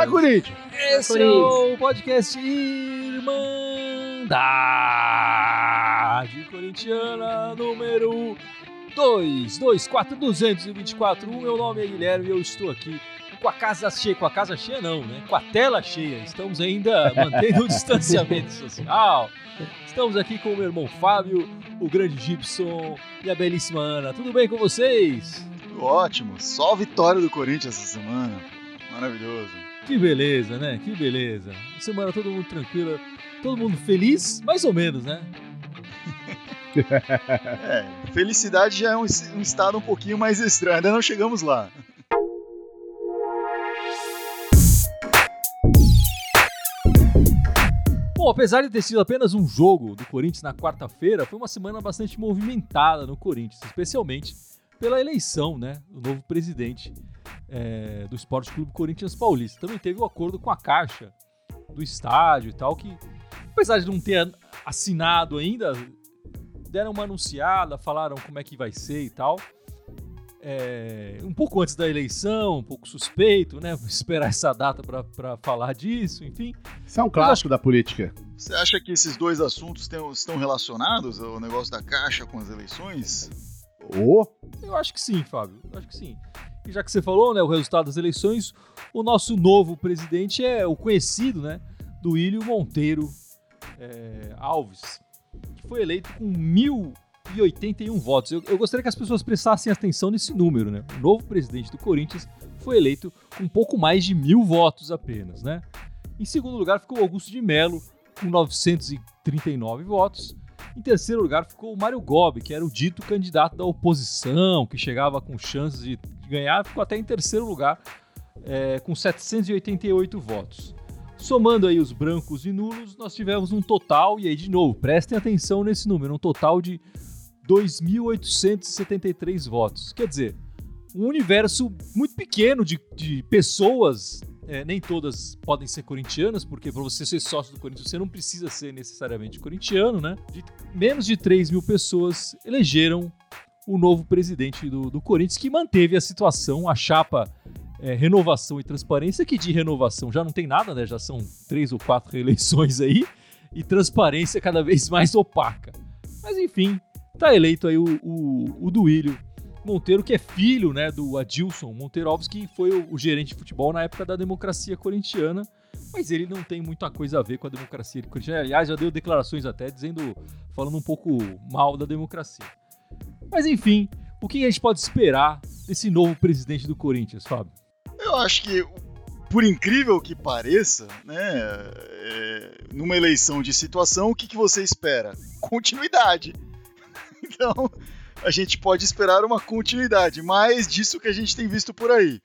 Vai, Corinthians! Esse Vai, é o podcast Irmandade Corintiana número 224224. O meu nome é Guilherme e eu estou aqui com a casa cheia. Com a casa cheia, não, né? Com a tela cheia. Estamos ainda mantendo o distanciamento social. Estamos aqui com o meu irmão Fábio, o grande Gibson e a belíssima Ana. Tudo bem com vocês? Ótimo, só a vitória do Corinthians essa semana. Maravilhoso. Que beleza, né? Que beleza. Semana todo mundo tranquila, todo mundo feliz, mais ou menos, né? É, felicidade já é um, um estado um pouquinho mais estranho, ainda não chegamos lá. Bom, apesar de ter sido apenas um jogo do Corinthians na quarta-feira, foi uma semana bastante movimentada no Corinthians, especialmente pela eleição, né, do novo presidente é, do Esporte Clube Corinthians Paulista. Também teve o acordo com a Caixa do estádio e tal, que apesar de não ter assinado ainda, deram uma anunciada, falaram como é que vai ser e tal. É, um pouco antes da eleição, um pouco suspeito, né? Vou esperar essa data para falar disso, enfim. Isso é um clássico da política. Você acha que esses dois assuntos tem, estão relacionados, o negócio da Caixa com as eleições? Oh. Eu acho que sim, Fábio. Eu acho que sim. Já que você falou, né, o resultado das eleições, o nosso novo presidente é o conhecido, né, do Ilho Monteiro é, Alves, que foi eleito com 1.081 votos. Eu, eu, gostaria que as pessoas prestassem atenção nesse número, né? O novo presidente do Corinthians foi eleito com um pouco mais de mil votos apenas, né? Em segundo lugar ficou Augusto de Melo, com 939 votos. Em terceiro lugar ficou o Mário Gobi, que era o dito candidato da oposição, que chegava com chances de ganhar, ficou até em terceiro lugar, é, com 788 votos. Somando aí os brancos e nulos, nós tivemos um total, e aí de novo, prestem atenção nesse número, um total de 2.873 votos. Quer dizer, um universo muito pequeno de, de pessoas, é, nem todas podem ser corintianas, porque para você ser sócio do Corinthians você não precisa ser necessariamente corintiano, né? De menos de 3 mil pessoas elegeram o novo presidente do, do Corinthians, que manteve a situação, a chapa é, renovação e transparência, que de renovação já não tem nada, né? Já são três ou quatro reeleições aí, e transparência cada vez mais opaca. Mas enfim, tá eleito aí o, o, o Duílio Monteiro, que é filho né, do Adilson Monteiro Alves, que foi o, o, gerente de futebol na época da democracia corintiana, mas ele não tem muita coisa a ver com a democracia corintiana. Aliás, já deu declarações até dizendo, falando um pouco mal da democracia. Mas enfim, o que a gente pode esperar desse novo presidente do Corinthians, Fábio? Eu acho que, por incrível que pareça, né, é, numa eleição de situação, o que, que você espera? Continuidade. Então, a gente pode esperar uma continuidade, mais disso que a gente tem visto por aí.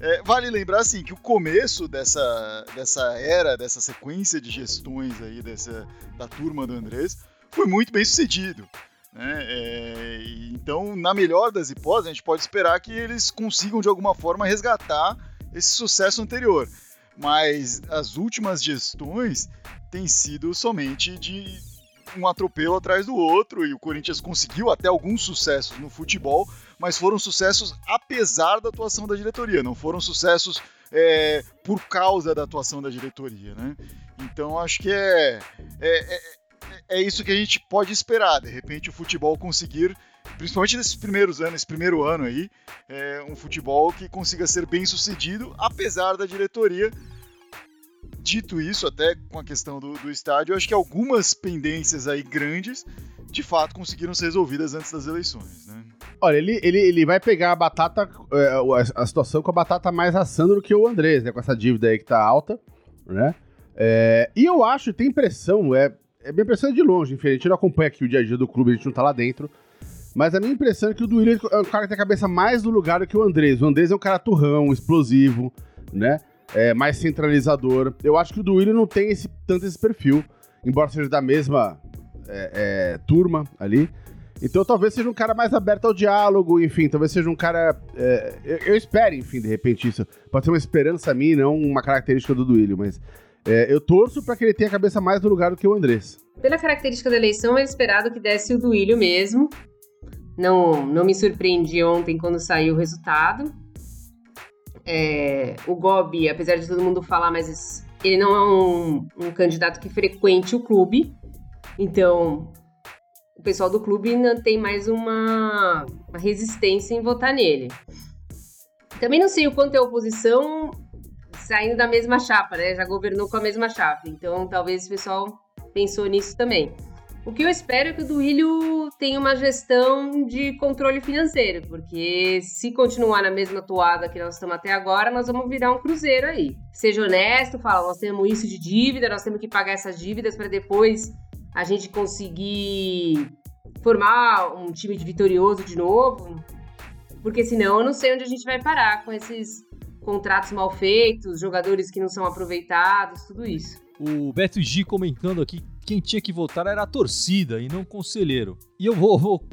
É, vale lembrar assim que o começo dessa, dessa era, dessa sequência de gestões aí dessa, da turma do Andrés foi muito bem sucedido. Né? É, então, na melhor das hipóteses, a gente pode esperar que eles consigam de alguma forma resgatar esse sucesso anterior. Mas as últimas gestões têm sido somente de um atropelo atrás do outro, e o Corinthians conseguiu até alguns sucessos no futebol, mas foram sucessos apesar da atuação da diretoria, não foram sucessos é, por causa da atuação da diretoria. Né? Então acho que é, é, é é isso que a gente pode esperar. De repente, o futebol conseguir, principalmente nesses primeiros anos, esse primeiro ano aí, é um futebol que consiga ser bem sucedido, apesar da diretoria. Dito isso, até com a questão do, do estádio, eu acho que algumas pendências aí grandes de fato conseguiram ser resolvidas antes das eleições, né? Olha, ele, ele, ele vai pegar a batata, é, a situação com a batata mais assando do que o Andrés, né? Com essa dívida aí que tá alta, né? É, e eu acho, tem impressão, é, é minha impressão é de longe, enfim, a gente não acompanha aqui o dia a dia do clube, a gente não tá lá dentro. Mas a minha impressão é que o Duílio é um cara que tem a cabeça mais no lugar do que o Andrés. O Andrés é um cara turrão, explosivo, né? É, mais centralizador. Eu acho que o Duílio não tem esse, tanto esse perfil, embora seja da mesma é, é, turma ali. Então talvez seja um cara mais aberto ao diálogo, enfim, talvez seja um cara. É, eu, eu espero, enfim, de repente isso. Pode ser uma esperança a mim, não uma característica do Duílio, mas é, eu torço para que ele tenha a cabeça mais no lugar do que o Andrés. Pela característica da eleição, era esperado que desse o Duílio mesmo. Não, não me surpreendi ontem quando saiu o resultado. É, o Gobi, apesar de todo mundo falar, mas ele não é um, um candidato que frequente o clube. Então, o pessoal do clube não tem mais uma, uma resistência em votar nele. Também não sei o quanto é a oposição saindo da mesma chapa, né? Já governou com a mesma chapa. Então, talvez o pessoal pensou nisso também. O que eu espero é que o Duílio tenha uma gestão de controle financeiro, porque se continuar na mesma toada que nós estamos até agora, nós vamos virar um cruzeiro aí. Seja honesto, fala, nós temos isso de dívida, nós temos que pagar essas dívidas para depois a gente conseguir formar um time vitorioso de novo, porque senão eu não sei onde a gente vai parar com esses contratos mal feitos, jogadores que não são aproveitados, tudo isso. O Beto G comentando aqui quem tinha que votar era a torcida e não o conselheiro. E eu vou, vou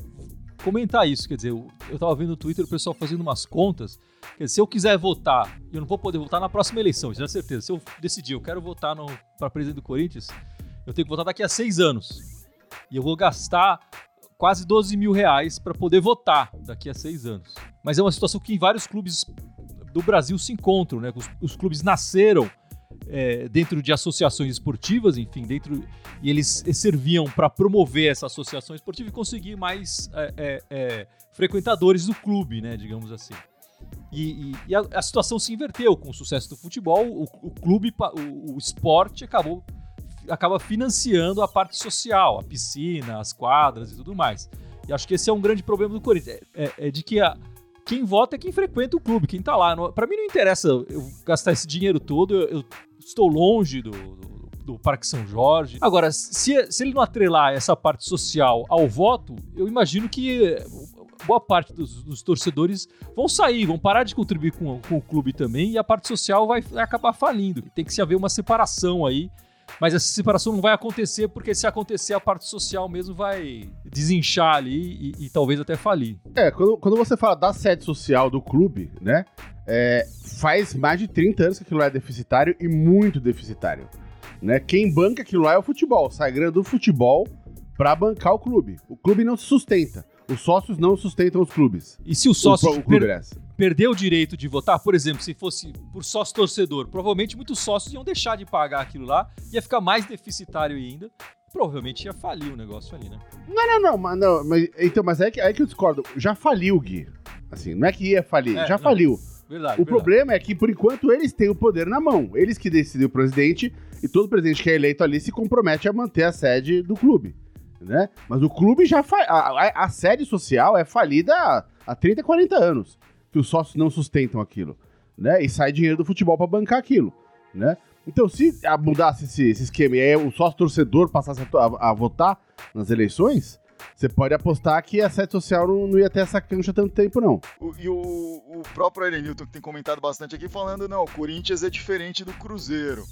comentar isso, quer dizer, eu, eu tava vendo no Twitter o pessoal fazendo umas contas. Quer dizer, se eu quiser votar, eu não vou poder votar na próxima eleição, isso é certeza. Se eu decidir, eu quero votar para presidente do Corinthians, eu tenho que votar daqui a seis anos. E eu vou gastar quase 12 mil reais para poder votar daqui a seis anos. Mas é uma situação que em vários clubes do Brasil se encontram, né? Os, os clubes nasceram é, dentro de associações esportivas, enfim, dentro e eles serviam para promover essa associação esportiva e conseguir mais é, é, é, frequentadores do clube, né, digamos assim. E, e, e a, a, situação se inverteu com o sucesso do futebol, o, o clube, o, o, esporte acabou acaba financiando a parte social, a piscina, as quadras e tudo mais. E acho que esse é um grande problema do Corinthians, é, é, é de que a, quem vota é quem frequenta o clube, quem tá lá. Para mim não interessa eu gastar esse dinheiro todo, eu, eu estou longe do, do, do, Parque São Jorge. Agora, se, se ele não atrelar essa parte social ao voto, eu imagino que boa parte dos, dos, torcedores vão sair, vão parar de contribuir com, com, o clube também e a parte social vai, vai acabar falindo. Tem que se haver uma separação aí mas essa separação não vai acontecer, porque se acontecer, a parte social mesmo vai desinchar ali e, e talvez até falir. É, quando, quando você fala da sede social do clube, né? É, faz mais de 30 anos que aquilo lá é deficitário e muito deficitário. Né? Quem banca aquilo lá é o futebol. Sai grana do futebol para bancar o clube. O clube não se sustenta. Os sócios não sustentam os clubes. E se o sócio o, o per perder o direito de votar, por exemplo, se fosse por sócio torcedor, provavelmente muitos sócios iam deixar de pagar aquilo lá, ia ficar mais deficitário ainda. Provavelmente ia falir o negócio ali, né? Não, não, não, mas, não, mas então, mas é que, é que eu discordo. Já faliu, Gui. Assim, não é que ia falir, é, já não. faliu. Verdade, o verdade. problema é que, por enquanto, eles têm o poder na mão. Eles que decidem o presidente, e todo presidente que é eleito ali se compromete a manter a sede do clube né? Mas o clube já faz. A, a, sede social é falida há, há 30, 40 anos. Que os sócios não sustentam aquilo. Né? E sai dinheiro do futebol para bancar aquilo. Né? Então, se mudasse esse, esse esquema e aí o sócio torcedor passasse a, a, a, votar nas eleições, você pode apostar que a sede social não, não ia ter essa cancha tanto tempo, não. O, e o, o próprio Elenilton, que tem comentado bastante aqui, falando, não, o Corinthians é diferente do Cruzeiro.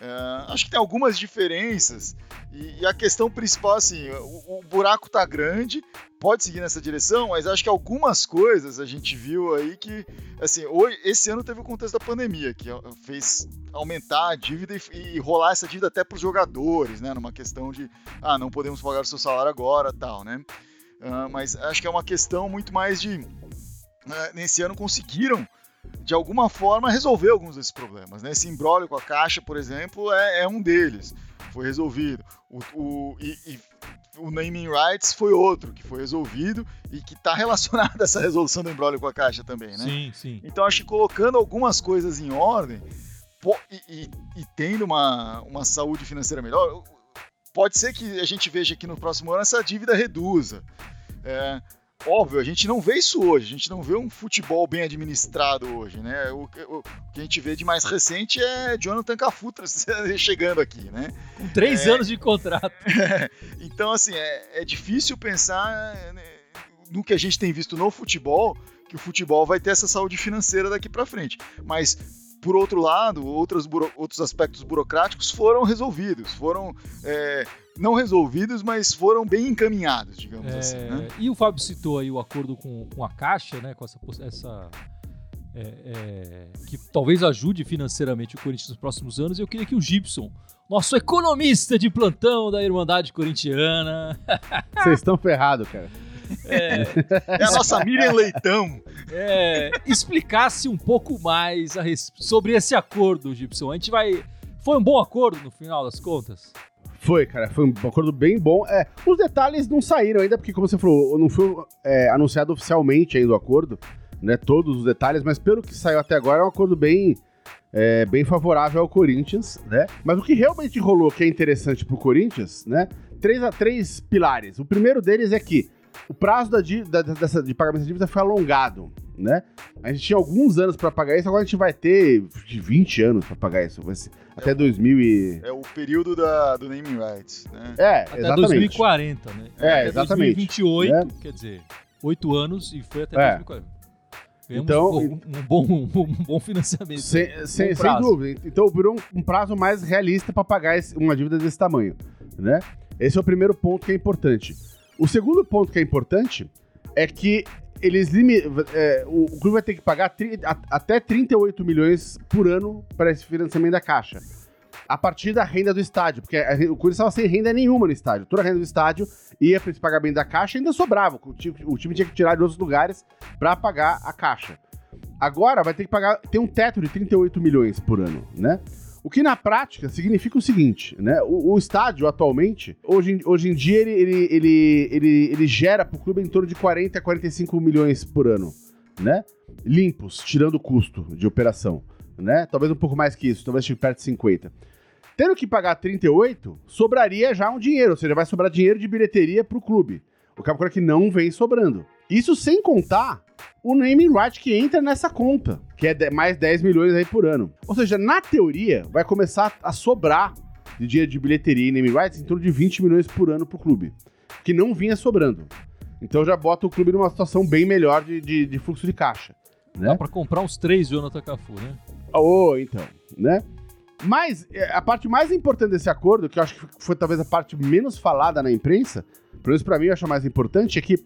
É, acho que tem algumas diferenças. E, e, a questão principal, assim, o, o, buraco tá grande, pode seguir nessa direção, mas acho que algumas coisas a gente viu aí que, assim, hoje, esse ano teve o contexto da pandemia, que fez aumentar a dívida e, e rolar essa dívida até para os jogadores, né, numa questão de, ah, não podemos pagar o seu salário agora, tal, né, uh, mas acho que é uma questão muito mais de, uh, nesse ano conseguiram de alguma forma, resolver alguns desses problemas. Né? Esse embrólio com a Caixa, por exemplo, é, é um deles. Foi resolvido. O, o, e, e, o naming rights foi outro que foi resolvido e que está relacionado a essa resolução do embrólio com a Caixa também. Né? Sim, sim. Então, acho que colocando algumas coisas em ordem e, e, e tendo uma, uma saúde financeira melhor, pode ser que a gente veja que no próximo ano essa dívida reduza. É, Óbvio, a gente não vê isso hoje, a gente não vê um futebol bem administrado hoje, né? O, o, o que a gente vê de mais recente é Jonathan Cafutra chegando aqui, né? Com três é, anos de contrato. É, então, assim, é, é difícil pensar né, no que a gente tem visto no futebol, que o futebol vai ter essa saúde financeira daqui para frente. Mas por outro lado, outros, outros aspectos burocráticos foram resolvidos, foram é, não resolvidos, mas foram bem encaminhados, digamos é, assim. Né? E o Fábio citou aí o acordo com, com a Caixa, né, com essa, essa é, é, que talvez ajude financeiramente o Corinthians nos próximos anos. E eu queria que o Gibson, nosso economista de plantão da Irmandade Corintiana. Vocês estão ferrados, cara. É, é a nossa Miriam Leitão. é, explicasse um pouco mais res... sobre esse acordo, Gibson. A gente vai. Foi um bom acordo no final das contas? Foi, cara, foi um acordo bem bom. É, os detalhes não saíram ainda, porque, como você falou, não foi é, anunciado oficialmente ainda o acordo, né? Todos os detalhes, mas pelo que saiu até agora, é um acordo bem, é, bem favorável ao Corinthians, né? Mas o que realmente rolou que é interessante pro Corinthians, né? Três, a, três pilares. O primeiro deles é que o prazo da dívida, dessa, de pagamento da dívida foi alongado, né? A gente tinha alguns anos para pagar isso, agora a gente vai ter 20 anos para pagar isso. Vai ser, até 2000 e... É o período da, do naming rights, né? É, Até exatamente. 2040, né? É, até exatamente. 2028, né? quer dizer, oito anos e foi até É. 2040. Ganhamos Então- um, um bom, um bom financiamento. Sem, sem, Bom sem dúvida. Então virou um, um prazo mais realista para pagar esse- uma dívida desse tamanho, né? Esse é o primeiro ponto que é importante. O segundo ponto que é importante é que eles é, o, o clube vai ter que pagar a- até 38 milhões por ano para esse financiamento da Caixa. A partir da renda do estádio, porque a o Corinthians estava sem renda nenhuma no estádio. Toda a renda do estádio ia para esse pagamento da Caixa e ainda sobrava. O time, o time tinha que tirar de outros lugares para pagar a Caixa. Agora vai ter que pagar, tem um teto de 38 milhões por ano, né? O que na prática significa o seguinte, né? O, o estádio atualmente, hoje, em- hoje em dia, ele, ele, ele, ele, ele gera pro clube em torno de 40 a 45 milhões por ano, né? Limpos, tirando o custo de operação, né? Talvez um pouco mais que isso, talvez perto de 50. Tendo que pagar 38, sobraria já um dinheiro, ou seja, vai sobrar dinheiro de bilheteria pro clube. O é que não vem sobrando. Isso sem contar o naming right que entra nessa conta, que é mais 10 milhões aí por ano. Ou seja, na teoria, vai começar a sobrar de dinheiro de bilheteria e naming rights em torno de 20 milhões por ano pro clube, que não vinha sobrando. Então já bota o clube numa situação bem melhor de, de- de fluxo de caixa. Né? Dá pra comprar uns três Jonathan Cafu, né? Oh, então, né? Mas é, a parte mais importante desse acordo, que eu acho que foi talvez a parte menos falada na imprensa, pelo menos pra mim eu acho mais importante, é que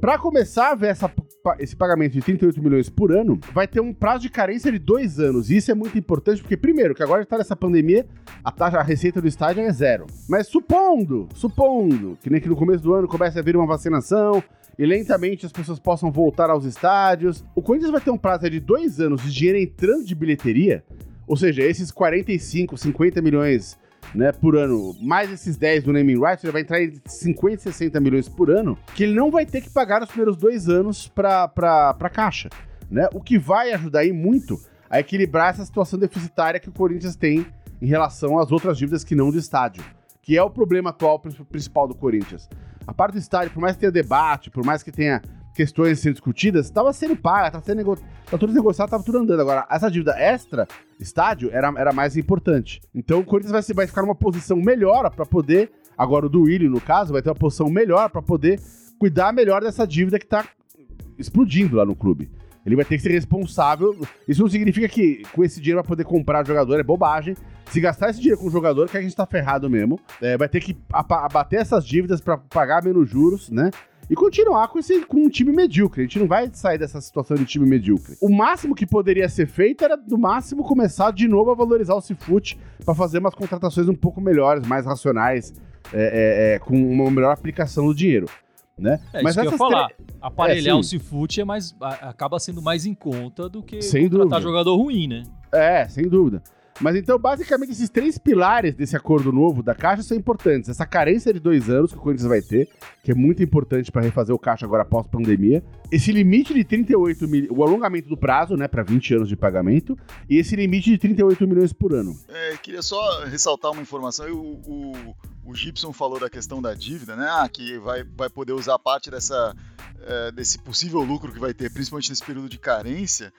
pra começar a ver essa esse pagamento de 38 milhões por ano, vai ter um prazo de carência de dois anos. E isso é muito importante, porque, primeiro, que agora está nessa pandemia, a taxa, a receita do estádio é zero. Mas supondo, supondo, que nem que no começo do ano comece a vir uma vacinação, e lentamente as pessoas possam voltar aos estádios. O Corinthians vai ter um prazo de dois anos de dinheiro entrando de bilheteria, ou seja, esses 45, 50 milhões né, por ano, mais esses 10 do naming rights, ele vai entrar em 50, 60 milhões por ano, que ele não vai ter que pagar nos primeiros dois anos para pra caixa. Né? O que vai ajudar aí muito a equilibrar essa situação deficitária que o Corinthians tem em relação às outras dívidas que não do estádio, que é o problema atual pri- principal do Corinthians. A parte do estádio, por mais que tenha debate, por mais que tenha questões sendo discutidas, estava sendo paga, estava sendo tá tudo negociado, estava tudo andando. Agora, essa dívida extra estádio era, era mais importante. Então o Corinthians vai, vai ficar numa posição melhor para poder, agora o do Willi, no caso, vai ter uma posição melhor para poder cuidar melhor dessa dívida que tá explodindo lá no clube. Ele vai ter que ser responsável. Isso não significa que com esse dinheiro vai poder comprar jogador, é bobagem. Se gastar esse dinheiro com jogador, que a gente tá ferrado mesmo. É, vai ter que abater essas dívidas para pagar menos juros, né? E continuar com, esse, com um time medíocre. A gente não vai sair dessa situação de time medíocre. O máximo que poderia ser feito era, no máximo, começar de novo a valorizar o Cifute para fazer umas contratações um pouco melhores, mais racionais, é, é, é, com uma melhor aplicação do dinheiro. Né? É isso que eu falar. tre- Aparelhar É, o. Cifute é mais, acaba sendo mais em conta do que Sem contratar dúvida. jogador ruim, né? É, sem dúvida. Mas então, basicamente, esses três pilares desse acordo novo da Caixa são importantes. Essa carência de dois anos que o Corinthians vai ter, que é muito importante para refazer o Caixa agora após pandemia. Esse limite de 38 milhões, o alongamento do prazo, né, para 20 anos de pagamento. E esse limite de 38 milhões por ano. É, queria só ressaltar uma informação. O, o, o Gibson falou da questão da dívida, né? Ah, que vai, vai poder usar parte dessa, é, desse possível lucro que vai ter, principalmente nesse período de carência,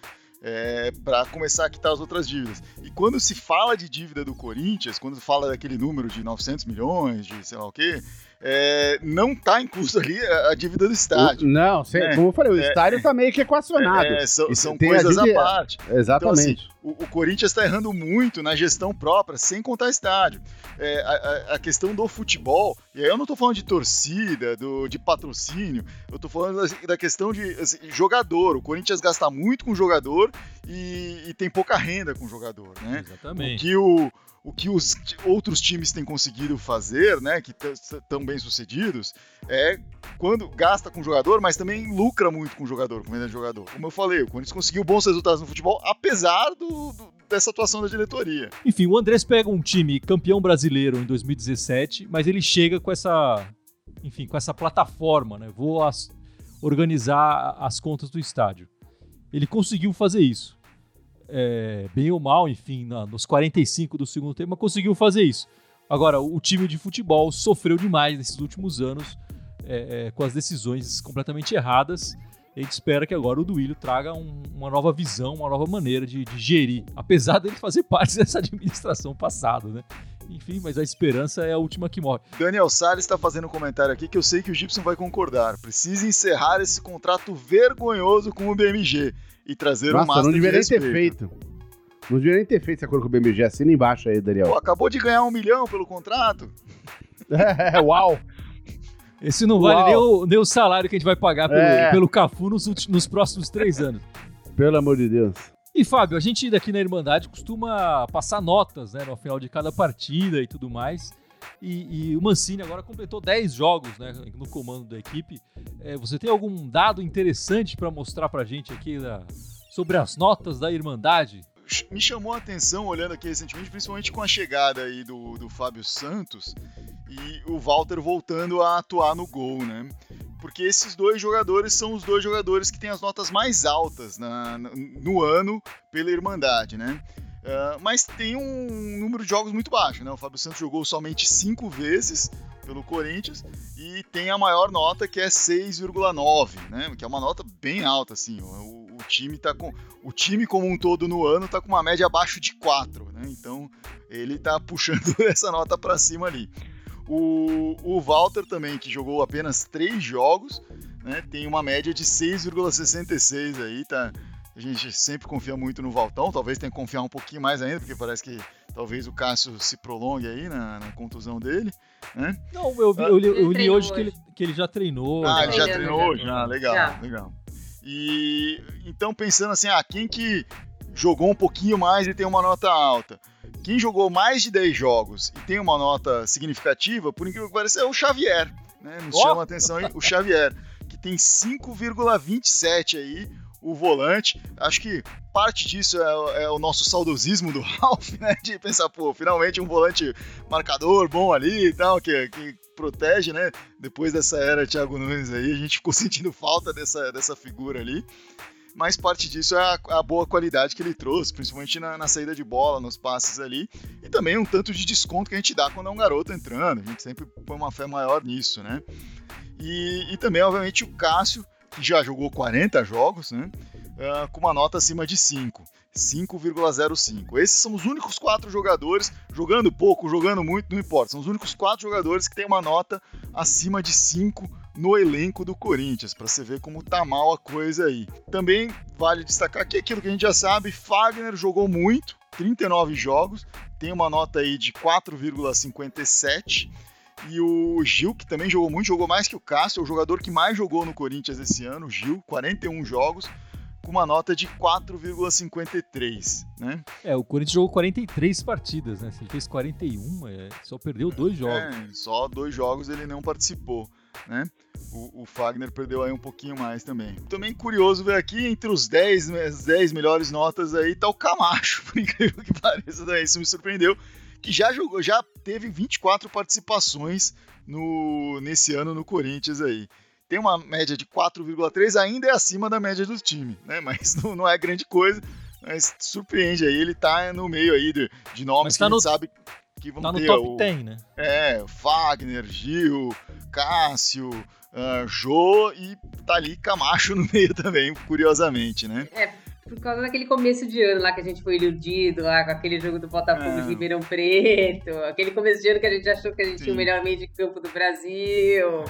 é, para começar a quitar as outras dívidas. E quando se fala de dívida do Corinthians, quando fala daquele número de 900 milhões, de sei lá o quê, é, não está incluso ali a, a dívida do estádio. O- não, sem- É, como eu falei, o é, estádio tá meio que equacionado. É, são Isso são a coisas à parte. Exatamente. O, o Corinthians está errando muito na gestão própria, sem contar estádio. É, a, a- a questão do futebol, e aí eu não estou falando de torcida, do, de patrocínio, eu estou falando da, da questão de assim, jogador. O Corinthians gasta muito com jogador e, e tem pouca renda com jogador, né? O Exatamente. que o, o que os outros times têm conseguido fazer, né, que estão bem sucedidos, é quando gasta com o jogador, mas também lucra muito com o jogador, com venda de jogador. Como eu falei, o Corinthians conseguiu bons resultados no futebol, apesar do, do, dessa atuação da diretoria. Enfim, o Andrés pega um time campeão brasileiro em 2017, mas ele chega com essa, enfim, com essa plataforma, né? Vou as, organizar as contas do estádio. Ele conseguiu fazer isso é, bem ou mal, enfim, na, nos 45 do segundo tempo, mas conseguiu fazer isso. Agora, o, time de futebol sofreu demais nesses últimos anos é, é, com as decisões completamente erradas. A gente espera que agora o Duílio traga um, uma nova visão, uma nova maneira de, de, gerir, apesar dele fazer parte dessa administração passada, né? Enfim, mas a esperança é a última que morre. Daniel Salles está fazendo um comentário aqui que eu sei que o Gibson vai concordar. Precisa encerrar esse contrato vergonhoso com o BMG e trazer Nossa, um Master não deveria de ter feito. Não deveria nem ter feito esse acordo com o BMG. Assina embaixo aí, Daniel. Pô, acabou de ganhar um milhão pelo contrato. é, uau! Esse não vale nem o, nem o, salário que a gente vai pagar pelo, É. pelo Cafu nos, últimos- nos próximos três anos. Pelo amor de Deus. E, Fábio, a gente daqui na Irmandade costuma passar notas né, no final de cada partida e tudo mais. E, e o Mancini agora completou 10 jogos né, no comando da equipe. É, você tem algum dado interessante para mostrar pra gente aqui da- sobre as notas da Irmandade? me chamou a atenção olhando aqui recentemente, principalmente com a chegada aí do, do Fábio Santos e o Walter voltando a atuar no gol, né? Porque esses dois jogadores são os dois jogadores que têm as notas mais altas na- no ano pela Irmandade, né? Ah, mas tem um número de jogos muito baixo, né? O Fábio Santos jogou somente cinco vezes pelo Corinthians e tem a maior nota que é 6,9, né? Que é uma nota bem alta, assim. O, o time tá com o time como um todo no ano tá com uma média abaixo de 4, né? Então ele tá puxando essa nota para cima ali. O, o Walter também, que jogou apenas 3 jogos, né? Tem uma média de 6,66 aí, tá? A gente sempre confia muito no Valtão, talvez tenha que confiar um pouquinho mais ainda, porque parece que talvez o Cássio se prolongue aí na, na contusão dele, né? Não, eu, vi- eu li, eu Ele li hoje que ele, que ele já treinou. Ah, já- ele já treinou? já. Já, legal, Já. legal. E então pensando assim, ah, quem que jogou um pouquinho mais e tem uma nota alta? Quem jogou mais de 10 jogos e tem uma nota significativa, por incrível que pareça, é o Xavier. Né? Nos Ó! chama a atenção aí o Xavier, que tem 5,27 aí, o volante. Acho que parte disso é, o- é o nosso saudosismo do Ralph, né? De pensar, pô, finalmente um volante marcador bom ali e tal, que, que protege, né? Depois dessa era Thiago Nunes aí, a gente ficou sentindo falta dessa, dessa figura ali. Mas parte disso é a, a boa qualidade que ele trouxe, principalmente na, na saída de bola, nos passes ali. E também um tanto de desconto que a gente dá quando é um garoto entrando. A gente sempre põe uma fé maior nisso, né? E, e também, obviamente, o Cássio, que já jogou 40 jogos, né? Ah, com uma nota acima de 5. 5,05. Esses são os únicos quatro jogadores, jogando pouco, jogando muito, não importa. São os únicos quatro jogadores que têm uma nota acima de 5 no elenco do Corinthians, para você ver como tá mal a coisa aí. Também vale destacar que aquilo que a gente já sabe, Fagner jogou muito, 39 jogos, tem uma nota aí de 4,57. E o Gil, que também jogou muito, jogou mais que o Cássio, é o jogador que mais jogou no Corinthians esse ano, o Gil, 41 jogos, com uma nota de 4,53, né? É, o Corinthians jogou 43 partidas, né? Se ele fez 41, é, só perdeu dois jogos. É, só dois jogos ele não participou, né? O, o Fagner perdeu aí um pouquinho mais também. Também curioso ver aqui, entre os 10, né, as 10 melhores notas aí, tá o Camacho, por incrível que pareça, daí isso me surpreendeu, que já jogou, já teve 24 participações no, nesse ano no Corinthians aí. Tem uma média de 4,3, ainda é acima da média do time, né? Mas não, não é grande coisa, mas surpreende aí, ele tá no meio aí de, de nomes tá que a gente no- sabe que vão Tá no ter top o, 10, né? é, Fagner, Gil, Cássio, ah, Jô e tá ali Camacho no meio também, curiosamente, né? É, por causa daquele começo de ano lá que a gente foi iludido, lá com aquele jogo do Botafogo É. de Ribeirão Preto, aquele começo de ano que a gente achou que a gente Sim. tinha o melhor meio de campo do Brasil.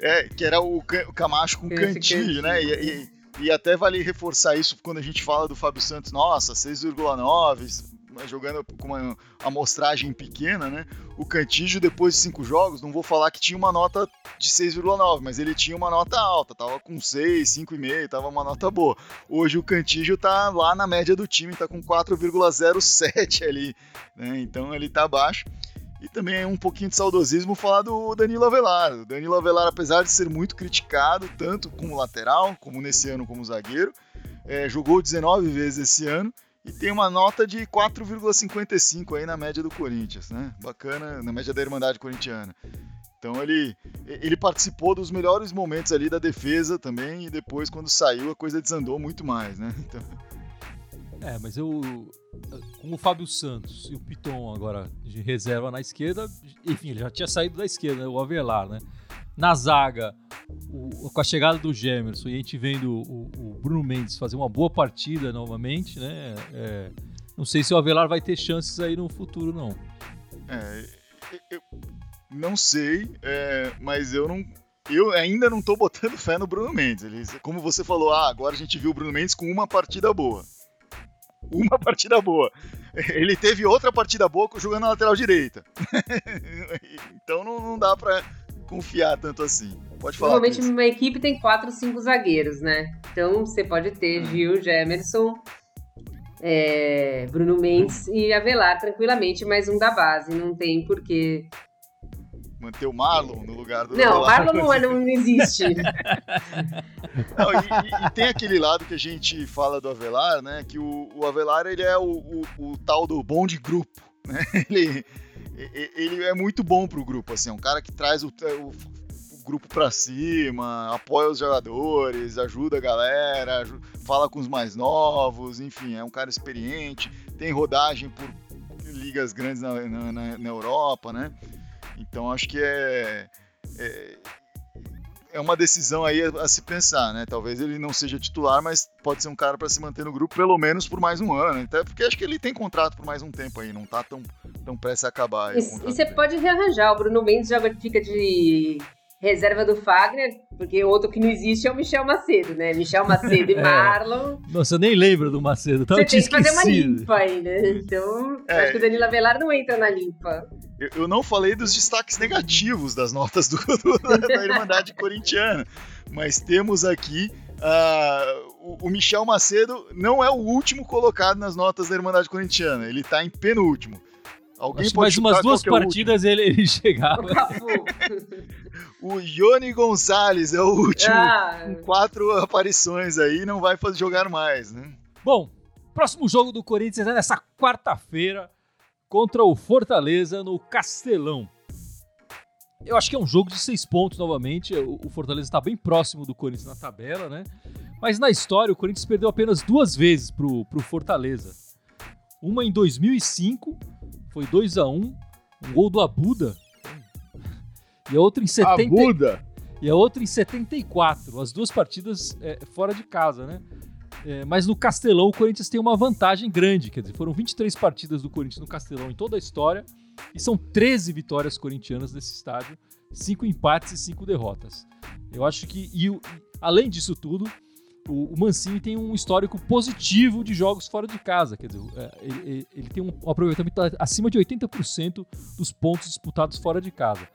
É, que era o, Ca- o Camacho com Esse cantilho, né? E, e- e até vale reforçar isso quando a gente fala do Fábio Santos, nossa, 6,9, mas jogando com uma amostragem pequena, né? O Cantígio, depois de cinco jogos, não vou falar que tinha uma nota de 6,9, mas ele tinha uma nota alta, tava com 6, 5,5, tava uma nota boa. Hoje o Cantígio tá lá na média do time, tá com 4,07 ali, né? Então ele tá abaixo. E também um pouquinho de saudosismo falar do Danilo Avelar. O Danilo Avelar, apesar de ser muito criticado, tanto como lateral, como nesse ano como zagueiro, é, jogou 19 vezes esse ano e tem uma nota de 4,55 aí na média do Corinthians, né? Bacana, na média da Irmandade Corintiana. Então ele, ele participou dos melhores momentos ali da defesa também e depois quando saiu a coisa desandou muito mais, né? Então... É, mas eu com o Fábio Santos e o Piton agora de reserva na esquerda, enfim, ele já tinha saído da esquerda, né, o Avelar, né? Na zaga, o, com a chegada do Gemerson e a gente vendo o, o, Bruno Mendes fazer uma boa partida novamente, né? É, não sei se o Avelar vai ter chances aí no futuro, não. É, eu não sei, é, mas eu não. Eu ainda não tô botando fé no Bruno Mendes. Ele, como você falou, ah, agora a gente viu o Bruno Mendes com uma partida boa uma partida boa. Ele teve outra partida boa jogando na lateral direita. então não, não dá para confiar tanto assim. Pode falar. Normalmente uma equipe tem quatro, cinco zagueiros, né? Então você pode ter hum. Gil, Gemerson, é, Bruno Mendes e Avelar tranquilamente, mais um da base. Não tem porquê manter o Marlon no lugar do Não, Marlon não, é, não existe. não, e, e, tem aquele lado que a gente fala do Avelar, né? Que o, o Avelar ele é o, o, o, tal do bom de grupo, né? Ele, ele é muito bom pro grupo, assim, é um cara que traz o, o, o grupo para cima, apoia os jogadores, ajuda a galera, fala com os mais novos, enfim, é um cara experiente, tem rodagem por ligas grandes na, na, na Europa, né? Então acho que é, é, é uma decisão aí a, a, se pensar, né? Talvez ele não seja titular, mas pode ser um cara para se manter no grupo pelo menos por mais um ano. Até porque acho que ele tem contrato por mais um tempo aí, não tá tão, tão prestes a acabar. E, e você pode rearranjar. O Bruno Mendes já fica de reserva do Fagner, porque outro que não existe é o Michel Macedo, né? Michel Macedo e é. Marlon. Nossa, eu nem lembro do Macedo, Você tem que fazer uma limpa aí, né? Então, é. acho que o Danilo Avelar não entra na limpa. Eu, eu não falei dos destaques negativos das notas do, do da Irmandade Corintiana, mas temos aqui Uh, o, o, Michel Macedo não é o último colocado nas notas da Irmandade Corintiana, ele tá em penúltimo. Alguém Acho pode mais umas duas é partidas ele, ele chegava. o Ione Gonçalves é o último ah. com quatro aparições aí, não vai fazer jogar mais, né? Bom, próximo jogo do Corinthians é nessa quarta-feira contra o Fortaleza no Castelão. Eu acho que é um jogo de seis pontos novamente. O Fortaleza está bem próximo do Corinthians na tabela, né? Mas na história, o Corinthians perdeu apenas duas vezes pro, pro Fortaleza. Uma em 2005 foi 2 a 1 um, um gol do Abuda. E a outra em 70... Abuda! E a outra em 74. As duas partidas é, fora de casa, né? É, mas no Castelão o Corinthians tem uma vantagem grande. Quer dizer, foram 23 partidas do Corinthians no Castelão em toda a história. E são 13 vitórias corintianas nesse estádio, 5 empates e 5 derrotas. Eu acho que, e, além disso tudo, o, o Mancini tem um histórico positivo de jogos fora de casa. Quer dizer, é, ele, ele tem um aproveitamento acima de 80% dos pontos disputados fora de casa.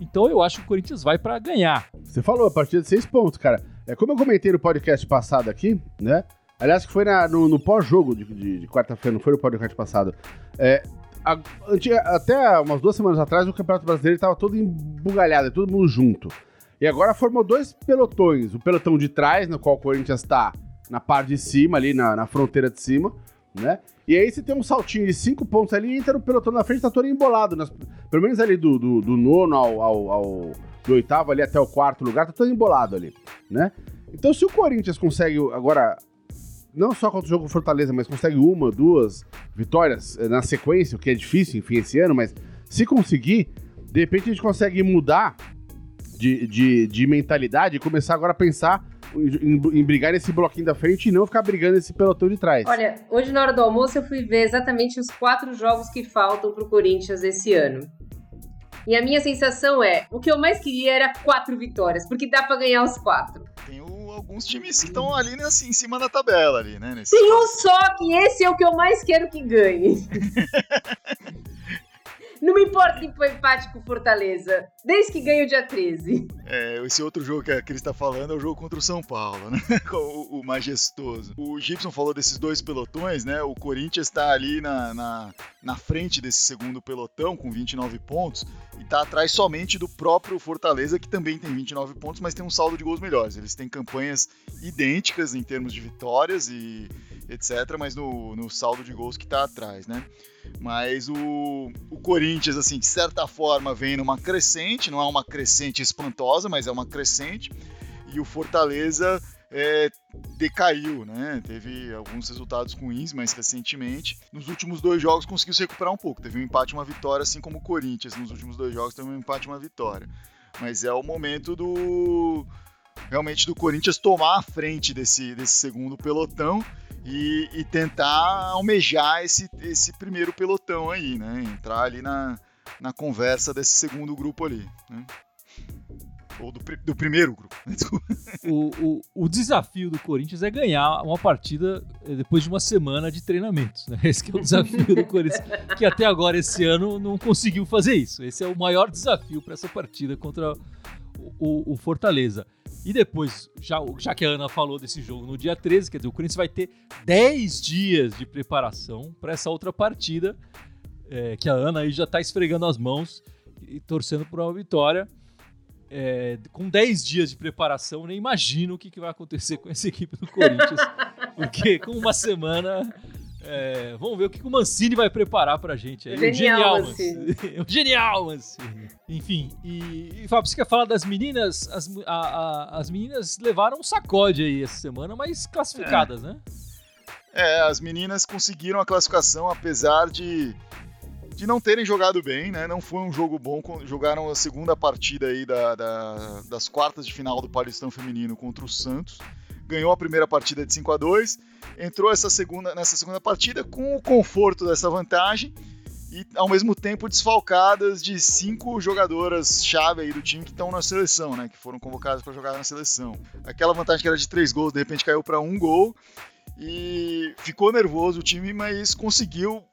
Então eu acho que o Corinthians vai para ganhar. Você falou a partir de seis pontos, cara. É como eu comentei no podcast passado aqui, né? Aliás, que foi na, no, no pós-jogo de, de, de quarta-feira, não foi no podcast passado. É, a, até umas duas semanas atrás, o Campeonato Brasileiro estava todo embugalhado, todo mundo junto. E agora formou dois pelotões. O pelotão de trás, no qual o Corinthians está na parte de cima, ali na, na fronteira de cima, né? E aí você tem um saltinho de cinco pontos ali e entra no pelotão na frente, tá todo embolado. Nas, pelo menos ali do, do, do nono ao, ao, ao, do oitavo ali até o quarto lugar, tá todo embolado ali, né? Então se o Corinthians consegue agora, não só contra o jogo Fortaleza, mas consegue uma, duas vitórias eh, na sequência, o que é difícil, enfim, esse ano, mas se conseguir, de repente a gente consegue mudar de, de, de mentalidade e começar agora a pensar em, em, brigar nesse bloquinho da frente e não ficar brigando nesse pelotão de trás. Olha, hoje na hora do almoço eu fui ver exatamente os quatro jogos que faltam pro Corinthians esse ano. E a minha sensação é, o que eu mais queria era quatro vitórias, porque dá para ganhar os quatro. Tem o alguns times que estão ali assim, em cima da tabela ali, né? Nesse Tem um só que esse é o que eu mais quero que ganhe. Não me importa que foi empate com Fortaleza, desde que ganhe o dia 13. É, esse outro jogo que a Cris está falando é o jogo contra o São Paulo, né? o, o, majestoso. O Gibson falou desses dois pelotões, né? O Corinthians está ali na, na, na, frente desse segundo pelotão com 29 pontos e está atrás somente do próprio Fortaleza, que também tem 29 pontos, mas tem um saldo de gols melhores. Eles têm campanhas idênticas em termos de vitórias e etc., mas no, no saldo de gols que está atrás, né? Mas o, o Corinthians, assim, de certa forma, vem numa crescente, não é uma crescente espantosa, mas é uma crescente. E o Fortaleza é, decaiu, né? Teve alguns resultados ruins mais recentemente. Nos últimos dois jogos conseguiu se recuperar um pouco. Teve um empate e uma vitória, assim como o Corinthians. Nos últimos dois jogos teve um empate e uma vitória. Mas é o momento do. Realmente do Corinthians tomar a frente desse, desse segundo pelotão e, e, tentar almejar esse, esse primeiro pelotão aí, né? Entrar ali na, na conversa desse segundo grupo ali, né? Ou do, do primeiro grupo. o, o, o, desafio do Corinthians é ganhar uma partida eh, depois de uma semana de treinamentos. Né? Esse é o desafio do Corinthians, que até agora, esse ano, não conseguiu fazer isso. Esse é o maior desafio para essa partida contra o, o Fortaleza. E depois, já, já que a Ana falou desse jogo no dia 13, quer dizer, o Corinthians vai ter 10 dias de preparação para essa outra partida, é, que a Ana aí já está esfregando as mãos e torcendo por uma vitória. É, com 10 dias de preparação, nem imagino o que, que vai acontecer com essa equipe do Corinthians. porque com uma semana é, vamos ver o que o Mancini vai preparar pra gente. Aí. Genial, o genial Mancini. o genial Mancini. Enfim, e, e Fábio, você quer falar das meninas? As, a, a, as meninas levaram um sacode aí essa semana, mas classificadas, é. né? É, as meninas conseguiram a classificação apesar de, de não terem jogado bem, né? Não foi um jogo bom. Jogaram a segunda partida aí da, da, das quartas de final do Paulistão Feminino contra o Santos ganhou a primeira partida de 5 a 2 entrou essa segunda, nessa segunda partida com o conforto dessa vantagem e ao mesmo tempo desfalcadas de cinco jogadoras chave aí do time que estão na seleção, né, que foram convocadas para jogar na seleção. Aquela vantagem que era de três gols, de repente caiu para um gol e ficou nervoso o time, mas conseguiu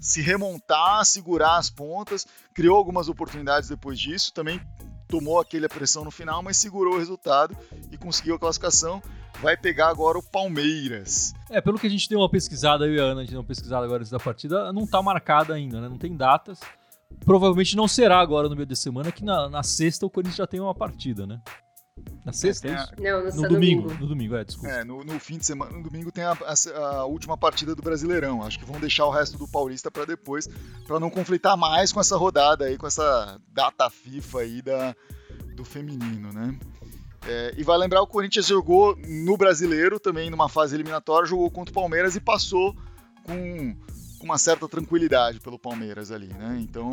se remontar, segurar as pontas, criou algumas oportunidades depois disso, também tomou aquela pressão no final, mas segurou o resultado e conseguiu a classificação vai pegar agora o Palmeiras. É, pelo que a gente deu uma pesquisada, eu e a Ana, a gente deu uma pesquisada agora antes da partida, não tá marcada ainda, né? Não tem datas. Provavelmente não será agora no meio de semana, que na, na sexta o Corinthians já tem uma partida, né? Na sexta, é, isso? Não, no, no domingo. domingo. No domingo, é, desculpa. É, no, no, fim de semana, no domingo tem a, a, a, última partida do Brasileirão. Acho que vão deixar o resto do Paulista para depois, para não conflitar mais com essa rodada aí, com essa data FIFA aí da, do feminino, né? É, e vai lembrar, o Corinthians jogou no Brasileiro, também numa fase eliminatória, jogou contra o Palmeiras e passou com, com uma certa tranquilidade pelo Palmeiras ali, né? Então,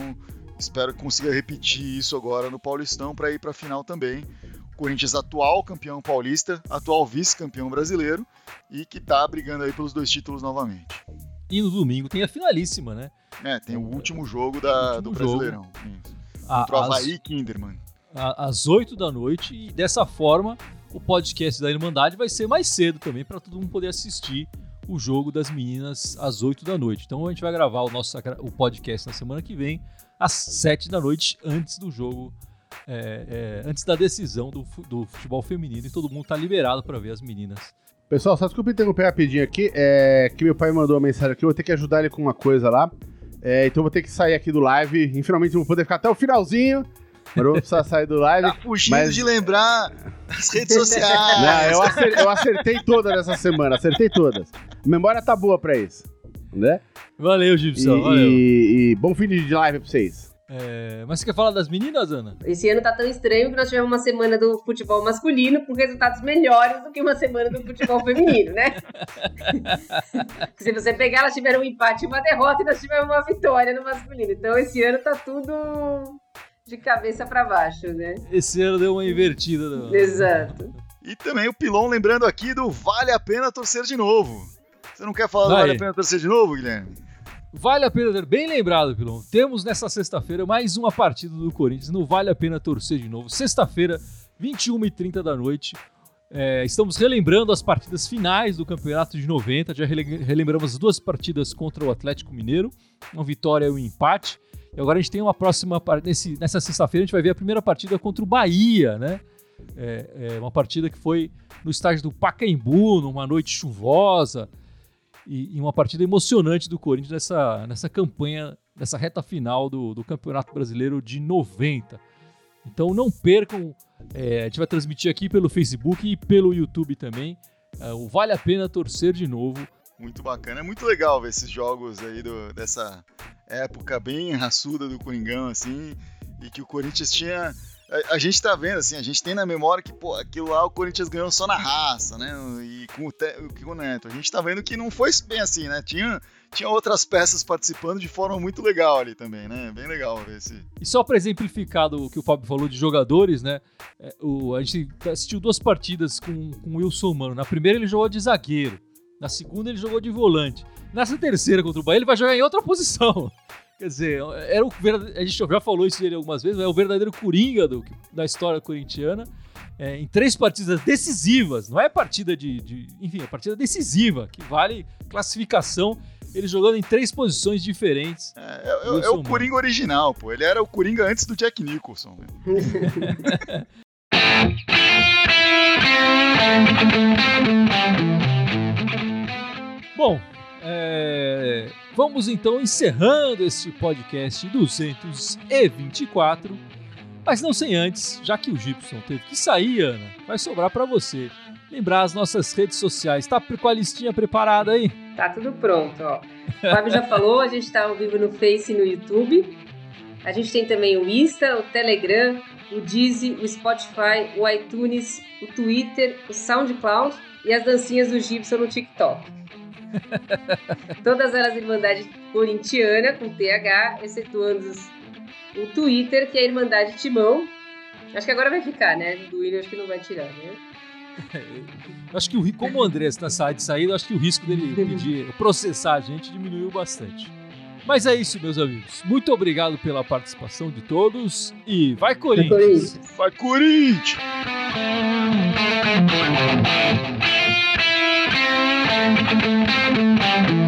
espero que consiga repetir isso agora no Paulistão para ir para a final também. O Corinthians atual campeão paulista, atual vice-campeão brasileiro e que está brigando aí pelos dois títulos novamente. E no domingo tem a finalíssima, né? É, tem o último jogo da, último do Brasileirão. Jogo. Isso. Contra o Havaí e Kinderman às 8 da noite e dessa forma o podcast da Irmandade vai ser mais cedo também para todo mundo poder assistir o jogo das meninas às 8 da noite. Então a gente vai gravar o nosso o podcast na semana que vem às 7 da noite antes do jogo é, é, antes da decisão do, do futebol feminino e todo mundo está liberado para ver as meninas. Pessoal, só desculpa interromper rapidinho aqui, é que meu pai mandou uma mensagem aqui, eu vou ter que ajudar ele com uma coisa lá. É, então vou ter que sair aqui do live. E finalmente vou poder ficar até o finalzinho. Mas precisa sair do live. Tá fugindo mas... de lembrar as redes sociais. Não, eu acertei, eu acertei todas essa semana, acertei todas. A memória tá boa pra isso. Né? Valeu, Gibson. E, valeu. E, e bom fim de live pra vocês. É, mas você quer falar das meninas, Ana? Esse ano tá tão estranho que nós tivemos uma semana do futebol masculino com resultados melhores do que uma semana do futebol feminino, né? Se você pegar, elas tiveram um empate e uma derrota e nós tivemos uma vitória no masculino. Então esse ano tá tudo de cabeça para baixo, né? Esse ano deu uma invertida. Não. Exato. E também o Pilon lembrando aqui do Vale a Pena Torcer de Novo. Você não quer falar Vai. do Vale a Pena Torcer de Novo, Guilherme? Vale a pena ter bem lembrado, Pilon. Temos nessa sexta-feira mais uma partida do Corinthians. Não vale a pena torcer de novo. Sexta-feira, 21h30 da noite. É, estamos relembrando as partidas finais do campeonato de 90. Já relembramos as duas partidas contra o Atlético Mineiro, uma vitória e um empate. E agora a gente tem uma próxima. Nesse, nessa sexta-feira a gente vai ver a primeira partida contra o Bahia, né? É, é, uma partida que foi no estádio do Pacaembu, numa noite chuvosa. E, e, uma partida emocionante do Corinthians nessa, nessa campanha, nessa reta final do, do Campeonato Brasileiro de 90. Então não percam, é, a gente vai transmitir aqui pelo Facebook e pelo YouTube também. É, o Vale a Pena Torcer de novo. Muito bacana, é muito legal ver esses jogos aí do, dessa época bem raçuda do Coringão, assim, e que o Corinthians tinha a, a, gente tá vendo, assim, a gente tem na memória que, pô, aquilo lá o Corinthians ganhou só na raça, né? E com o, te, com o Neto. A gente tá vendo que não foi bem assim, né? Tinha, tinha outras peças participando de forma muito legal ali também, né? Bem legal ver esse. E só para exemplificar o que o Fábio falou de jogadores, né? É, o, a gente assistiu duas partidas com, com o Wilson Mano. Na primeira ele jogou de zagueiro. Na segunda ele jogou de volante. Nessa terceira contra o Bahia ele vai jogar em outra posição. Quer dizer, era o a gente já falou isso dele algumas vezes, é o verdadeiro coringa do, da história corintiana. É, em três partidas decisivas, não é partida de, de, Enfim, é partida decisiva, que vale classificação. Ele jogando em três posições diferentes. É, é, é, é o Coringa original, pô. Ele era o Coringa antes do Jack Nicholson. Bom, é, vamos então encerrando este podcast 224. Mas não sem antes, já que o Gibson teve que sair, Ana, vai sobrar para você. Lembrar as nossas redes sociais. Tá com a listinha preparada aí? Tá tudo pronto, ó. O Fábio já falou, a gente tá ao vivo no Face e no YouTube. A gente tem também o Insta, o Telegram, o Deezy, o Spotify, o iTunes, o Twitter, o SoundCloud e as dancinhas do Gibson no TikTok. Todas elas Irmandade Corintiana, com TH, excetuando o Twitter, que é a Irmandade Timão. Acho que agora vai ficar, né? Do William acho que não vai tirar, né? acho que o como o André está de saída, acho que o risco dele pedir processar a gente diminuiu bastante. Mas é isso, meus amigos. Muito obrigado pela participação de todos e vai Corinthians! Vai Corinthians! Vai, Corinthians! Thank you.